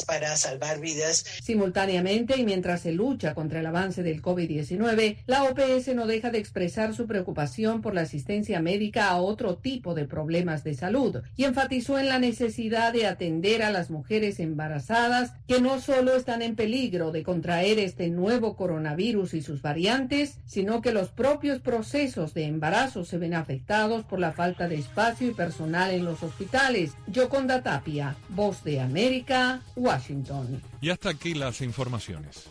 para salvar vidas. Simultáneamente y mientras se lucha contra el avance del COVID-19, la OPS no deja de expresar su preocupación por la asistencia médica a otro tipo de problemas de salud y enfatizó en la necesidad de atender a las mujeres embarazadas que no solo están en peligro de contraer este nuevo coronavirus y sus variantes, sino que los propios procesos de embarazo se ven afectados por la falta de espacio y personal en los hospitales. Yoconda Tapia, Voz de América, Washington. Y hasta aquí las informaciones.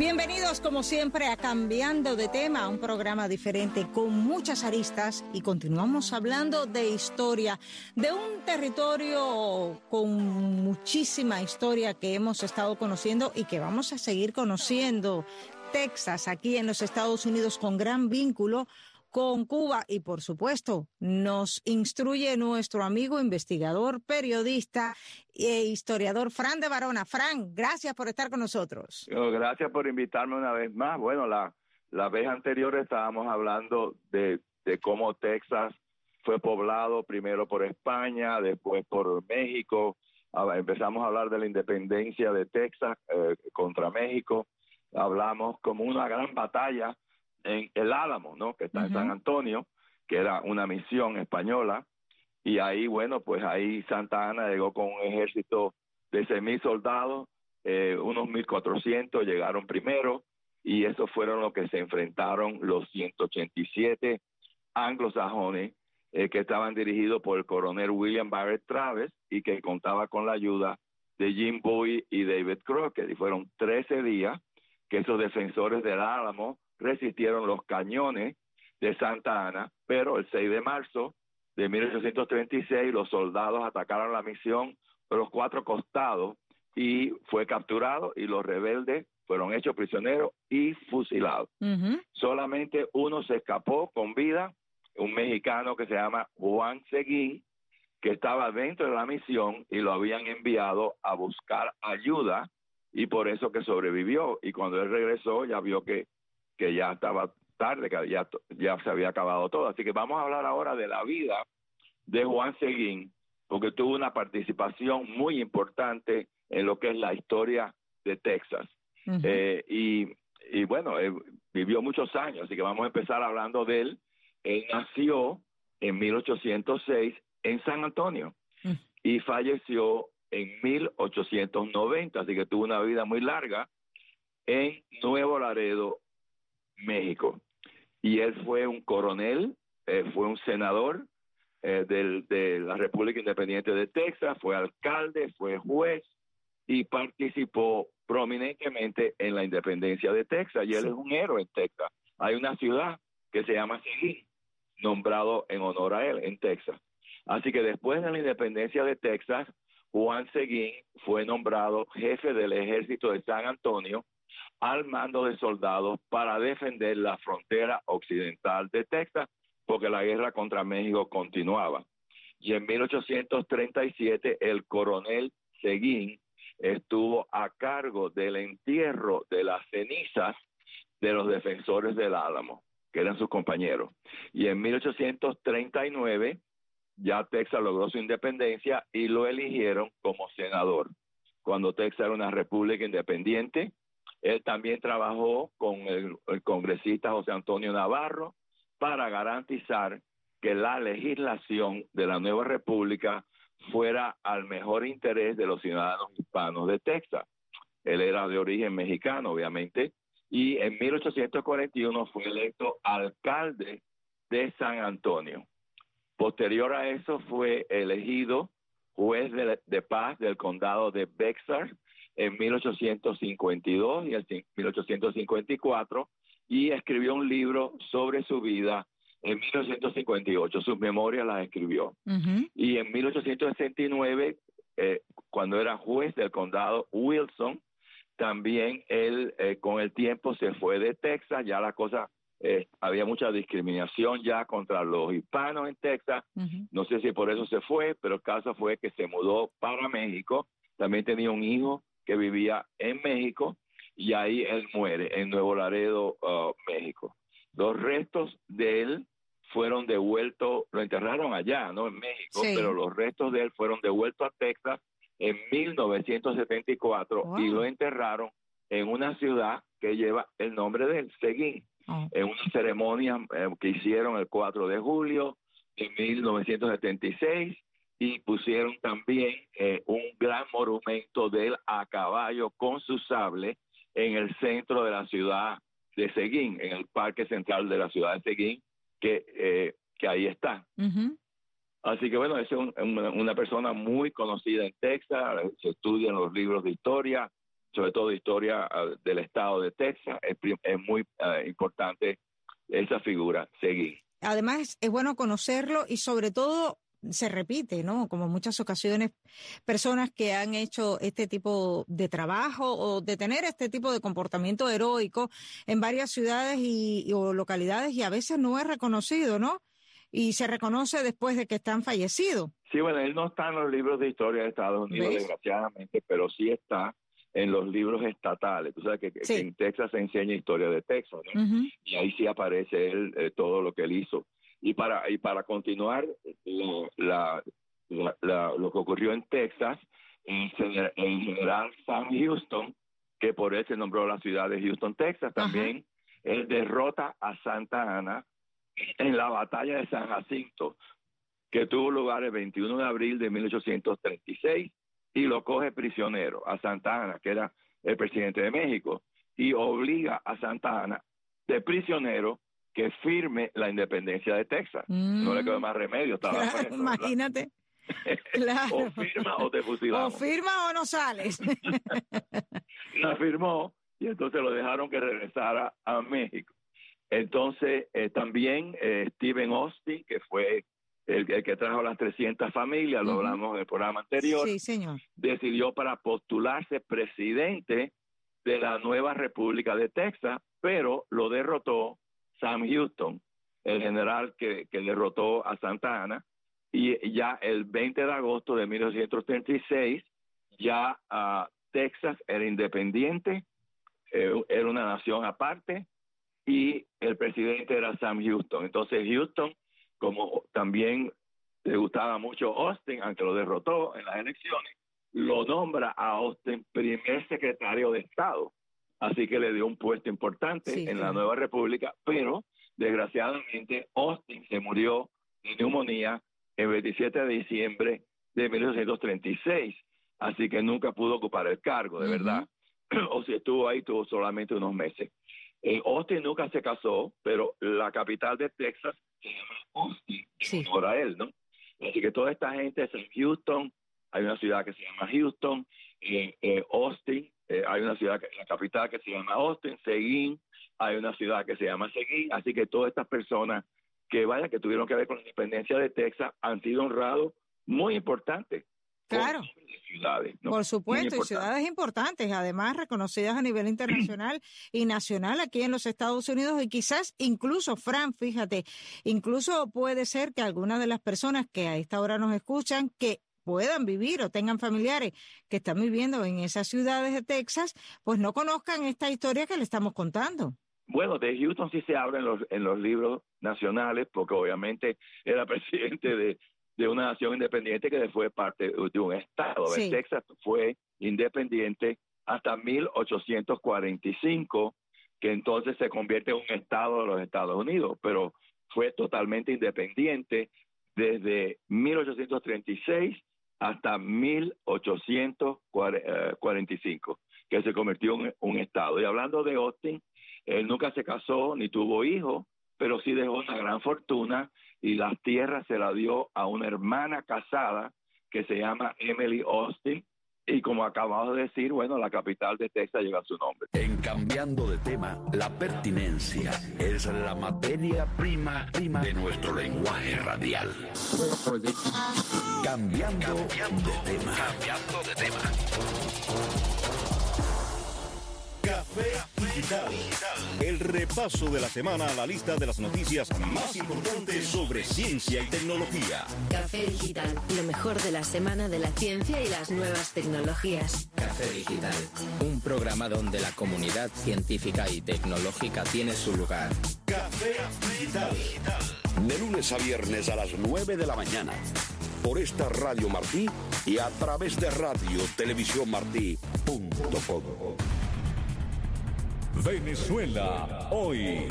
Bienvenidos como siempre a Cambiando de tema, un programa diferente con muchas aristas y continuamos hablando de historia, de un territorio con muchísima historia que hemos estado conociendo y que vamos a seguir conociendo. Texas, aquí en los Estados Unidos, con gran vínculo con Cuba y por supuesto nos instruye nuestro amigo investigador, periodista e historiador Fran de Barona. Fran, gracias por estar con nosotros. Gracias por invitarme una vez más. Bueno, la, la vez anterior estábamos hablando de, de cómo Texas fue poblado primero por España, después por México. Empezamos a hablar de la independencia de Texas eh, contra México. Hablamos como una gran batalla en el Álamo, ¿no? Que está en San Antonio, que era una misión española. Y ahí, bueno, pues ahí Santa Ana llegó con un ejército de seis mil soldados, eh, unos 1400 llegaron primero, y esos fueron los que se enfrentaron los 187 anglosajones eh, que estaban dirigidos por el coronel William Barrett Travis y que contaba con la ayuda de Jim Bowie y David Crockett. Y fueron 13 días que esos defensores del Álamo resistieron los cañones de Santa Ana, pero el 6 de marzo de 1836 los soldados atacaron la misión por los cuatro costados y fue capturado y los rebeldes fueron hechos prisioneros y fusilados. Solamente uno se escapó con vida, un mexicano que se llama Juan Seguín, que estaba dentro de la misión y lo habían enviado a buscar ayuda y por eso que sobrevivió. Y cuando él regresó ya vio que, que ya estaba tarde, que ya, ya se había acabado todo. Así que vamos a hablar ahora de la vida de Juan Seguín, porque tuvo una participación muy importante en lo que es la historia de Texas. Eh, y, y bueno, eh, vivió muchos años, así que vamos a empezar hablando de él. Él nació en 1806 en San Antonio y falleció en 1890, así que tuvo una vida muy larga en Nuevo Laredo, México. Y él fue un coronel, eh, fue un senador eh, del, de la República Independiente de Texas, fue alcalde, fue juez y participó prominentemente en la independencia de Texas. Y él es un héroe en Texas. Hay una ciudad que se llama Seguín, nombrado en honor a él en Texas. Así que después de la independencia de Texas, Juan Seguín fue nombrado jefe del ejército de San Antonio al mando de soldados para defender la frontera occidental de Texas, porque la guerra contra México continuaba. Y en 1837 el coronel Seguín estuvo a cargo del entierro de las cenizas de los defensores del Álamo, que eran sus compañeros. Y en 1839 ya Texas logró su independencia y lo eligieron como senador. Cuando Texas era una república independiente, él también trabajó con el, congresista José Antonio Navarro para garantizar que la legislación de la nueva república fuera al mejor interés de los ciudadanos hispanos de Texas. Él era de origen mexicano, obviamente, y en 1841 fue electo alcalde de San Antonio. Posterior a eso fue elegido juez de paz del condado de Bexar en 1852 y en 1854 y escribió un libro sobre su vida en 1958. Sus memorias las escribió. Y en 1869, eh, cuando era juez del condado Wilson, también él eh, con el tiempo se fue de Texas, ya la cosa, eh, había mucha discriminación ya contra los hispanos en Texas, no sé si por eso se fue, pero el caso fue que se mudó para México, también tenía un hijo que vivía en México y ahí él muere en Nuevo Laredo, uh, México. Los restos de él fueron devueltos, lo enterraron allá, ¿no? En México, pero los restos de él fueron devueltos a Texas en 1974 y lo enterraron en una ciudad que lleva el nombre de él, Seguín, oh. en una ceremonia eh, que hicieron el 4 de julio de 1976 y pusieron también eh, un gran monumento de él a caballo con su sable en el centro de la ciudad de Seguín, en el parque central de la ciudad de Seguín, que, eh, que ahí está. Así que bueno, es una, persona muy conocida en Texas, se estudia en los libros de historia, sobre todo de historia ah, del estado de Texas, es, muy ah, importante esa figura, seguir. Además, es bueno conocerlo y sobre todo se repite, ¿no? Como en muchas ocasiones, personas que han hecho este tipo de trabajo o de tener este tipo de comportamiento heroico en varias ciudades y, o localidades y a veces no es reconocido, ¿no? y se reconoce después de que están fallecidos. Sí, bueno, él no está en los libros de historia de Estados Unidos, desgraciadamente, pero sí está en los libros estatales. Tú sabes que, en Texas se enseña historia de Texas, ¿no? Y ahí sí aparece él, eh, todo lo que él hizo. Y para, y para continuar, lo, la, lo que ocurrió en Texas, el, general Sam Houston, que por él se nombró la ciudad de Houston, Texas, también, él derrota a Santa Ana en la batalla de San Jacinto, que tuvo lugar el 21 de abril de 1836, y lo coge prisionero a Santa Ana, que era el presidente de México, y obliga a Santa Ana de prisionero que firme la independencia de Texas. No le quedó más remedio, estaba Imagínate. o firma o te fusilamos. O firma o no sales. la firmó y entonces lo dejaron que regresara a México. Entonces, eh, también eh, Steven Austin, que fue el, que trajo las 300 familias, lo hablamos en el programa anterior, decidió para postularse presidente de la nueva República de Texas, pero lo derrotó Sam Houston, el general que, derrotó a Santa Ana, y ya el 20 de agosto de 1936, ya uh, Texas era independiente, eh, era una nación aparte, y el presidente era Sam Houston. Entonces Houston, como también le gustaba mucho Austin, aunque lo derrotó en las elecciones, lo nombra a Austin primer secretario de Estado. Así que le dio un puesto importante en la nueva república, pero desgraciadamente Austin se murió de neumonía el 27 de diciembre de 1936, así que nunca pudo ocupar el cargo, de verdad. o si estuvo ahí, tuvo solamente unos meses. Eh, Austin nunca se casó, pero la capital de Texas se llama Austin, sí. a él, ¿no? Así que toda esta gente es en Houston, hay una ciudad que se llama Houston, eh, eh, Austin, hay una ciudad, que, la capital que se llama Austin, Seguín, hay una ciudad que se llama Seguín, así que todas estas personas que vaya, que tuvieron que ver con la independencia de Texas, han sido honrados muy importantes Claro. Por supuesto, y ciudades importantes, además reconocidas a nivel internacional y nacional aquí en los Estados Unidos y quizás incluso, Fran, fíjate, incluso puede ser que algunas de las personas que a esta hora nos escuchan, que puedan vivir o tengan familiares que están viviendo en esas ciudades de Texas, pues no conozcan esta historia que le estamos contando. Bueno, de Houston sí se habla en los, en los libros nacionales, porque obviamente era presidente de, de una nación independiente que fue parte de un estado. Texas fue independiente hasta 1845, que entonces se convierte en un estado de los Estados Unidos, pero fue totalmente independiente desde 1836 hasta 1845, que se convirtió en un estado. Y hablando de Austin, él nunca se casó ni tuvo hijos, pero sí dejó una gran fortuna y las tierras se la dio a una hermana casada que se llama Emily Austin y como acabamos de decir, bueno, la capital de Texas lleva su nombre. En cambiando de tema, la pertinencia es la materia prima, prima de nuestro lenguaje radial. Cambiando, de tema. Cambiando de tema. Café Digital. El repaso de la semana a la lista de las noticias más importantes sobre ciencia y tecnología. Café Digital, lo mejor de la semana de la ciencia y las nuevas tecnologías. Café Digital, un programa donde la comunidad científica y tecnológica tiene su lugar. Café Digital. De lunes a viernes a las 9 de la mañana. Por esta Radio Martí y a través de radio televisión martí.com. Venezuela hoy.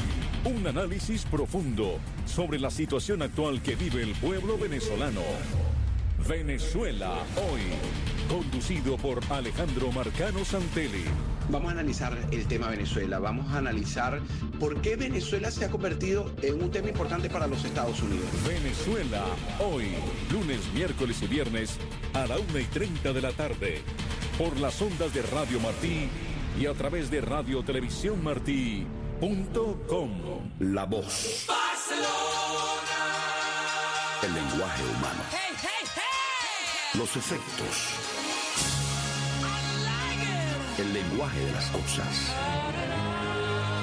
Un análisis profundo sobre la situación actual que vive el pueblo venezolano. Venezuela hoy. Conducido por Alejandro Marcano Santelli. Vamos a analizar el tema Venezuela, vamos a analizar por qué Venezuela se ha convertido en un tema importante para los Estados Unidos. Venezuela hoy. Lunes, miércoles y viernes a la una y 30 de la tarde. Por las ondas de Radio Martí y a través de Radio Televisión Martí.com. La voz. El lenguaje humano. Los efectos. El lenguaje de las cosas.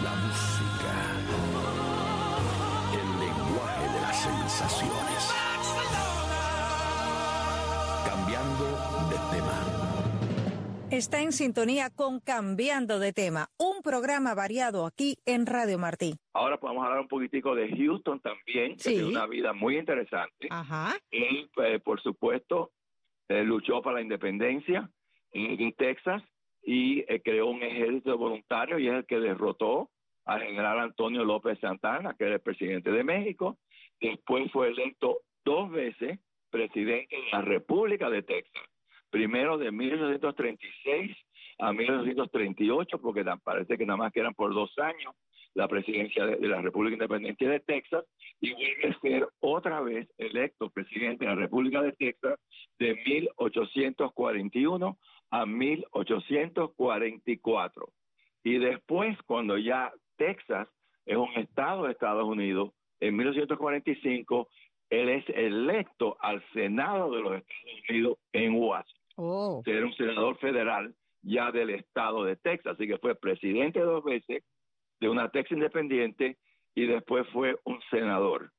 La música. El lenguaje de las sensaciones. Cambiando de tema. Está en sintonía con Cambiando de tema, un programa variado aquí en Radio Martí. Ahora podemos hablar un poquitico de Houston también, que Sí. tiene una vida muy interesante. Ajá. Él, eh, por supuesto, eh, luchó para la independencia en, en Texas y eh, creó un ejército voluntario y es el que derrotó al general Antonio López Santana, que era el presidente de México. Después fue electo dos veces presidente de la República de Texas. Primero de 1836 a 1838, porque parece que nada más que eran por dos años la presidencia de, la República Independiente de Texas y vuelve a ser otra vez electo presidente de la República de Texas de 1841 a 1844. Y después, cuando ya Texas es un estado de Estados Unidos, en 1845, él es electo al Senado de los Estados Unidos en Washington Oh. era un senador federal ya del estado de Texas, así que fue presidente dos veces de una Texas independiente y después fue un senador.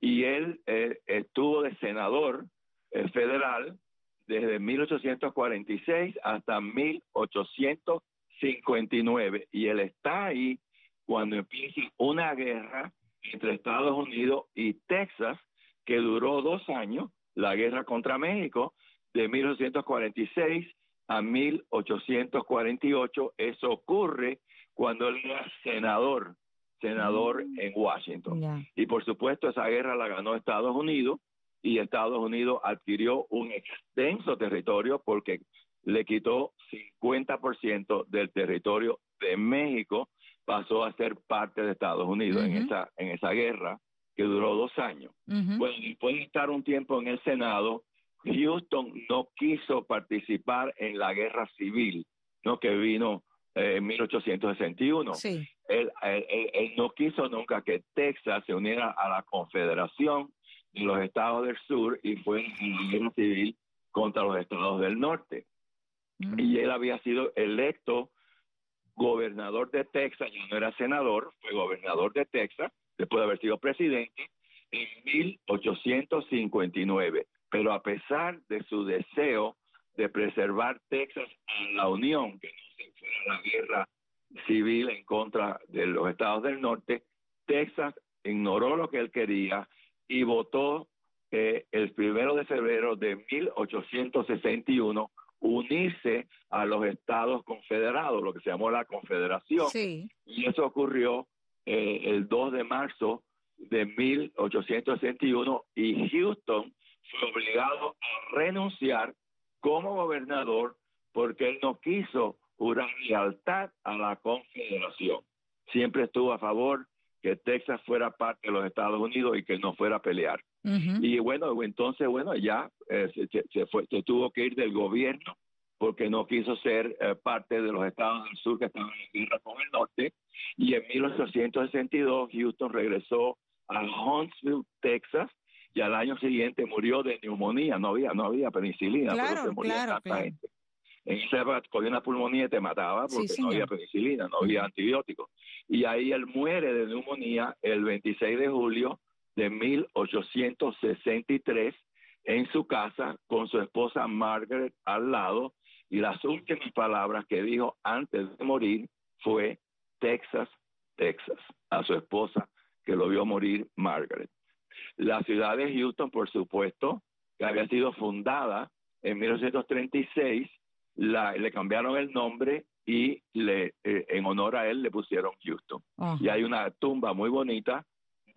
Y él eh, estuvo de senador eh, federal desde 1846 hasta 1859 y él está ahí cuando empieza una guerra entre Estados Unidos y Texas que duró dos años, la guerra contra México, de 1846 a 1848. Eso ocurre cuando él era senador, senador en Washington. Y por supuesto esa guerra la ganó Estados Unidos y Estados Unidos adquirió un extenso territorio porque le quitó 50% del territorio de México, pasó a ser parte de Estados Unidos en esa en esa guerra que duró dos años. Bueno, después de estar un tiempo en el Senado, Houston no quiso participar en la guerra civil, ¿no? que vino eh, en 1861. Sí. Él, él- él- él no quiso nunca que Texas se uniera a la Confederación de los Estados del Sur y fue en la guerra civil contra los Estados del Norte. Mm. Y él había sido electo gobernador de Texas, ya no era senador, fue gobernador de Texas, después de haber sido presidente, en 1859. Pero a pesar de su deseo de preservar Texas en la Unión, que no se fuera la guerra civil en contra de los estados del norte, Texas ignoró lo que él quería y votó eh, el primero de febrero de 1861 unirse a los estados confederados, lo que se llamó la confederación. Sí. Y eso ocurrió eh, el 2 de marzo de 1861 y Houston fue obligado a renunciar como gobernador porque él no quiso jurar lealtad a la confederación. Siempre estuvo a favor que Texas fuera parte de los Estados Unidos y que no fuera a pelear. Y bueno, entonces, bueno, ya eh, se fue, se tuvo que ir del gobierno porque no quiso ser eh, parte de los estados del sur que estaban en guerra con el norte. Y en 1862 Houston regresó a Huntsville, Texas, y al año siguiente murió de neumonía. No había, no había penicilina, pero se moría tanta gente. En época cogía una pulmonía y te mataba porque no había penicilina, no había antibióticos. Y ahí él muere de neumonía el 26 de julio de 1863 en su casa con su esposa Margaret al lado y las últimas palabras que dijo antes de morir fue Texas, Texas, a su esposa que lo vio morir Margaret. La ciudad de Houston, por supuesto, que había sido fundada en 1936, la, le cambiaron el nombre y le, eh, en honor a él le pusieron Houston. Y hay una tumba muy bonita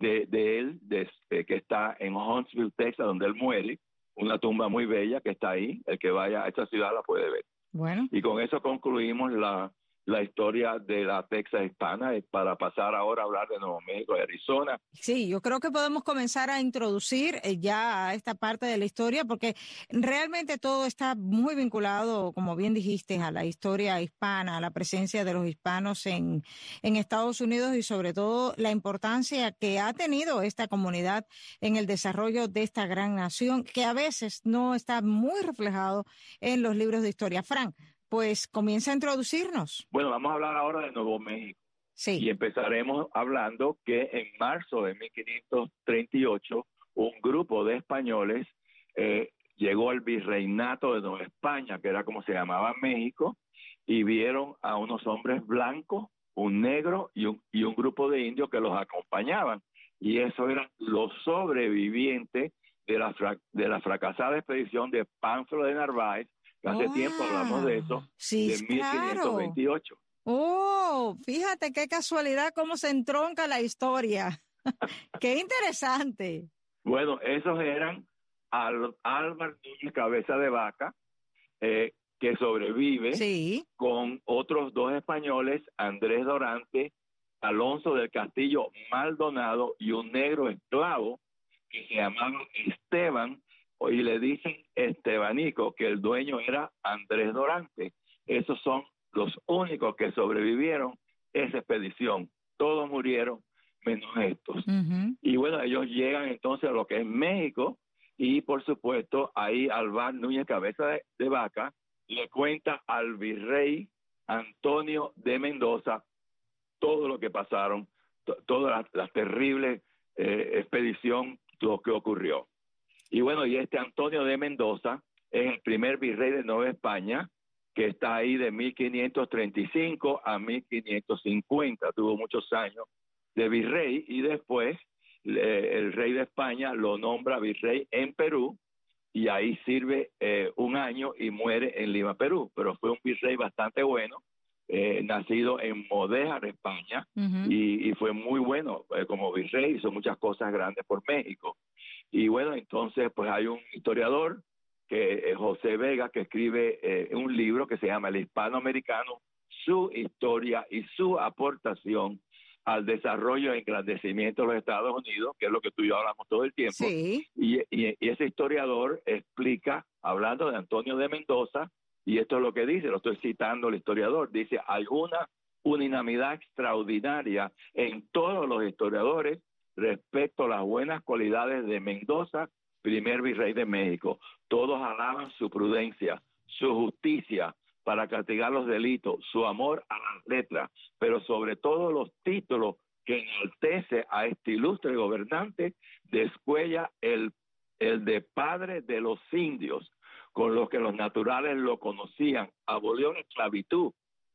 de, de él de, eh, que está en Huntsville, Texas, donde él muere. Una tumba muy bella que está ahí. El que vaya a esta ciudad la puede ver. Bueno. Y con eso concluimos la, la historia de la Texas hispana para pasar ahora a hablar de Nuevo México y Arizona. Sí, yo creo que podemos comenzar a introducir eh, ya esta parte de la historia porque realmente todo está muy vinculado, como bien dijiste, a la historia hispana, a la presencia de los hispanos en, en Estados Unidos y sobre todo la importancia que ha tenido esta comunidad en el desarrollo de esta gran nación que a veces no está muy reflejado en los libros de historia. Frank, pues comienza a introducirnos. Bueno, vamos a hablar ahora de Nuevo México. Sí. Y empezaremos hablando que en marzo de 1538 un grupo de españoles eh, llegó al virreinato de Nueva España, que era como se llamaba México, y vieron a unos hombres blancos, un negro y un, y un grupo de indios que los acompañaban. Y eso eran los sobrevivientes de la, de la fracasada expedición de Pánfilo de Narváez Hace tiempo hablamos de eso, sí, de 1528. Oh, fíjate qué casualidad cómo se entronca la historia. qué interesante. Bueno, esos eran Al Álvaro Núñez Cabeza de Vaca, eh, que sobrevive sí. con otros dos españoles, Andrés Dorante, Alonso del Castillo Maldonado y un negro esclavo que se llamaba Esteban y le dicen Estebanico que el dueño era Andrés Dorante. Esos son los únicos que sobrevivieron esa expedición. Todos murieron menos estos. Y bueno, ellos llegan entonces a lo que es México y por supuesto ahí Alvar Núñez Cabeza de, Vaca le cuenta al virrey Antonio de Mendoza todo lo que pasaron, toda la, terrible eh, expedición, lo que ocurrió. Y bueno, y este Antonio de Mendoza es el primer virrey de Nueva España, que está ahí de 1535 a 1550, tuvo muchos años de virrey y después el rey de España lo nombra virrey en Perú y ahí sirve eh, un año y muere en Lima, Perú, pero fue un virrey bastante bueno, eh, nacido en Modéjar, España, y, fue muy bueno eh, como virrey, hizo muchas cosas grandes por México. Y bueno, entonces pues hay un historiador que es José Vega que escribe eh, un libro que se llama El hispanoamericano, su historia y su aportación al desarrollo y engrandecimiento de los Estados Unidos, que es lo que tú y yo hablamos todo el tiempo. Sí. Y, y, ese historiador explica, hablando de Antonio de Mendoza, y esto es lo que dice, lo estoy citando el historiador, dice, hay una unanimidad extraordinaria en todos los historiadores respecto a las buenas cualidades de Mendoza, primer virrey de México. Todos alaban su prudencia, su justicia para castigar los delitos, su amor a las letras, pero sobre todo los títulos que enaltece a este ilustre gobernante, descuella el, el de padre de los indios, con los que los naturales lo conocían, abolió la esclavitud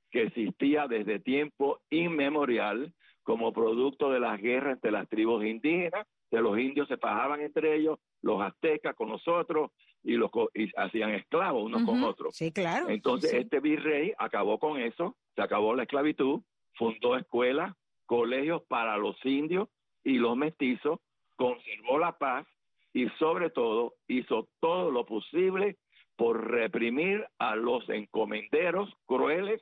que existía desde tiempo inmemorial como producto de las guerras entre las tribus indígenas, que los indios se pajaban entre ellos, los aztecas con nosotros y los hacían esclavos unos con otros. Sí, claro. Entonces este virrey acabó con eso, se acabó la esclavitud, fundó escuelas, colegios para los indios y los mestizos, conservó la paz y sobre todo hizo todo lo posible por reprimir a los encomenderos crueles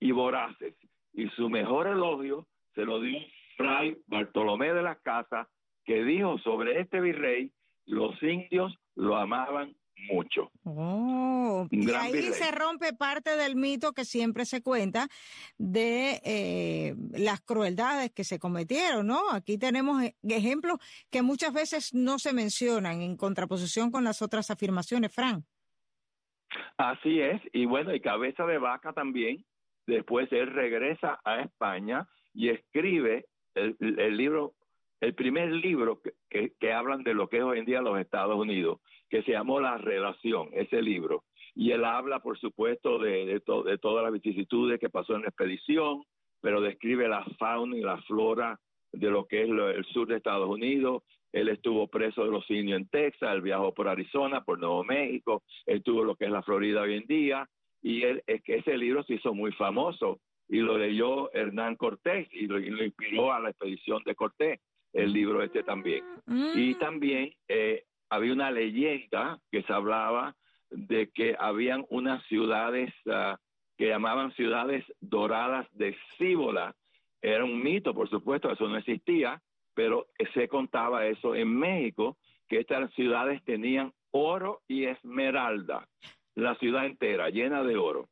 y voraces. Y su mejor elogio se lo dio Fray Bartolomé de las Casas, que dijo sobre este virrey, los indios lo amaban mucho. Oh, y ahí se rompe parte del mito que siempre se cuenta de eh, las crueldades que se cometieron, ¿no? Aquí tenemos e, ejemplos que muchas veces no se mencionan en contraposición con las otras afirmaciones, Fran. Así es, y bueno, y Cabeza de Vaca también, después él regresa a España y escribe el, libro, el primer libro que, que, hablan de lo que es hoy en día los Estados Unidos, que se llamó La Relación, ese libro. Y él habla, por supuesto, de, de, todas las vicisitudes que pasó en la expedición, pero describe la fauna y la flora de lo que es el sur de Estados Unidos. Él estuvo preso de los indios en Texas, él viajó por Arizona, por Nuevo México, él tuvo lo que es la Florida hoy en día, y él, ese libro se hizo muy famoso y lo leyó Hernán Cortés y lo, inspiró a la expedición de Cortés, el libro este también. Y mm. también eh, había una leyenda que se hablaba de que habían unas ciudades uh, que llamaban ciudades doradas de Cíbola. Era un mito, por supuesto, eso no existía, pero se contaba eso en México, que estas ciudades tenían oro y esmeralda, la ciudad entera llena de oro.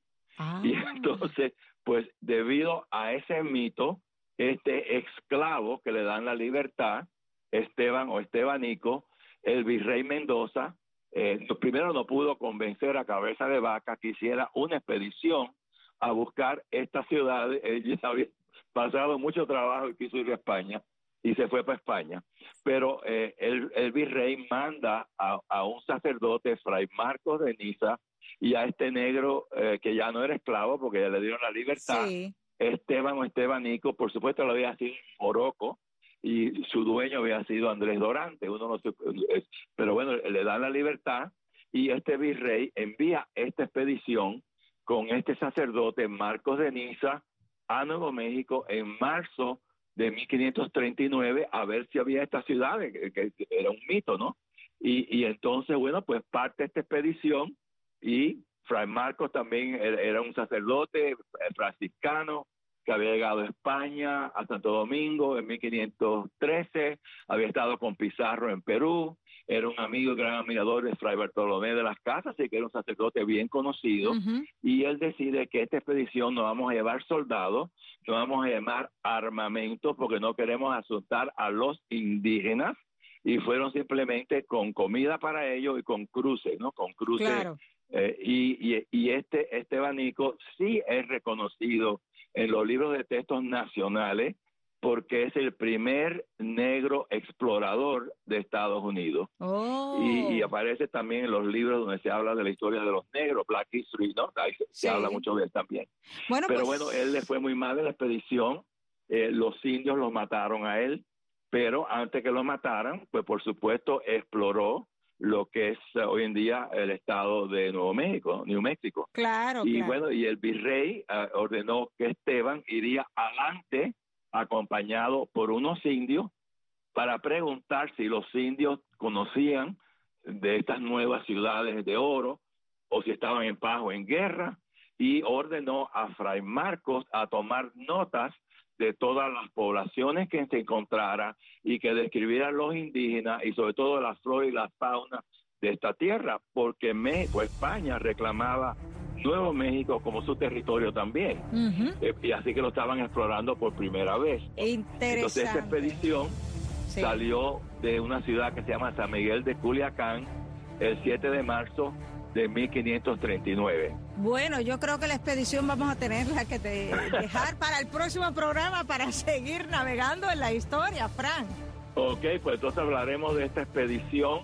Y ah. entonces pues debido a ese mito, este esclavo que le dan la libertad, Esteban o Estebanico, el virrey Mendoza, eh, primero no pudo convencer a Cabeza de Vaca que hiciera una expedición a buscar esta ciudad. Él había pasado mucho trabajo y quiso ir a España y se fue para España. Pero eh, el, virrey manda a, a, un sacerdote, Fray Marcos de Niza, y a este negro eh, que ya no era esclavo porque ya le dieron la libertad, Esteban o Estebanico, por supuesto lo había sido Oroco y su dueño había sido Andrés Dorante, uno no pero bueno, le dan la libertad y este virrey envía esta expedición con este sacerdote Marcos de Niza a Nuevo México en marzo de 1539 a ver si había esta ciudad, que, era un mito, ¿no? Y, y entonces, bueno, pues parte esta expedición y Fray Marcos también era un sacerdote eh, franciscano que había llegado a España, a Santo Domingo en 1513, había estado con Pizarro en Perú, era un amigo, gran admirador de Fray Bartolomé de las Casas, así que era un sacerdote bien conocido, y él decide que esta expedición no vamos a llevar soldados, no vamos a llevar armamento porque no queremos asustar a los indígenas, y fueron simplemente con comida para ellos y con cruces, ¿no? Con cruces eh, y, y, este, este abanico sí es reconocido en los libros de textos nacionales porque es el primer negro explorador de Estados Unidos. Y, oh. aparece también en los libros donde se habla de la historia de los negros, Black History, ¿no? se, habla mucho de él también. Pero pues bueno, él le fue muy mal en la expedición, eh, los indios lo mataron a él, pero antes que lo mataran, pues por supuesto exploró lo que es hoy en día el estado de Nuevo México, New México. Claro. Y bueno, y el virrey eh, ordenó que Esteban iría adelante acompañado por unos indios para preguntar si los indios conocían de estas nuevas ciudades de oro o si estaban en paz o en guerra y ordenó a Fray Marcos a tomar notas de todas las poblaciones que se encontrara y que describieran los indígenas y sobre todo la flora y la fauna de esta tierra, porque México, España reclamaba Nuevo México como su territorio también. Eh, y así que lo estaban explorando por primera vez. Entonces esta expedición salió de una ciudad que se llama San Miguel de Culiacán el 7 de marzo de 1539. Bueno, yo creo que la expedición vamos a tenerla que dejar para el próximo programa para seguir navegando en la historia, Fran. Ok, pues entonces hablaremos de esta expedición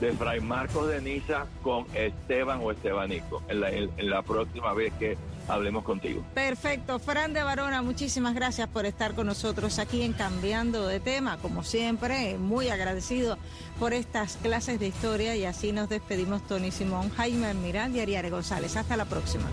de Fray Marcos de Niza con Esteban o Estebanico en la, próxima vez que hablemos contigo. Perfecto. Fran de Barona, muchísimas gracias por estar con nosotros aquí en Cambiando de Tema. Como siempre, muy agradecido por estas clases de historia y así nos despedimos Tony Simón, Jaime Almirante y Ariare González. Hasta la próxima.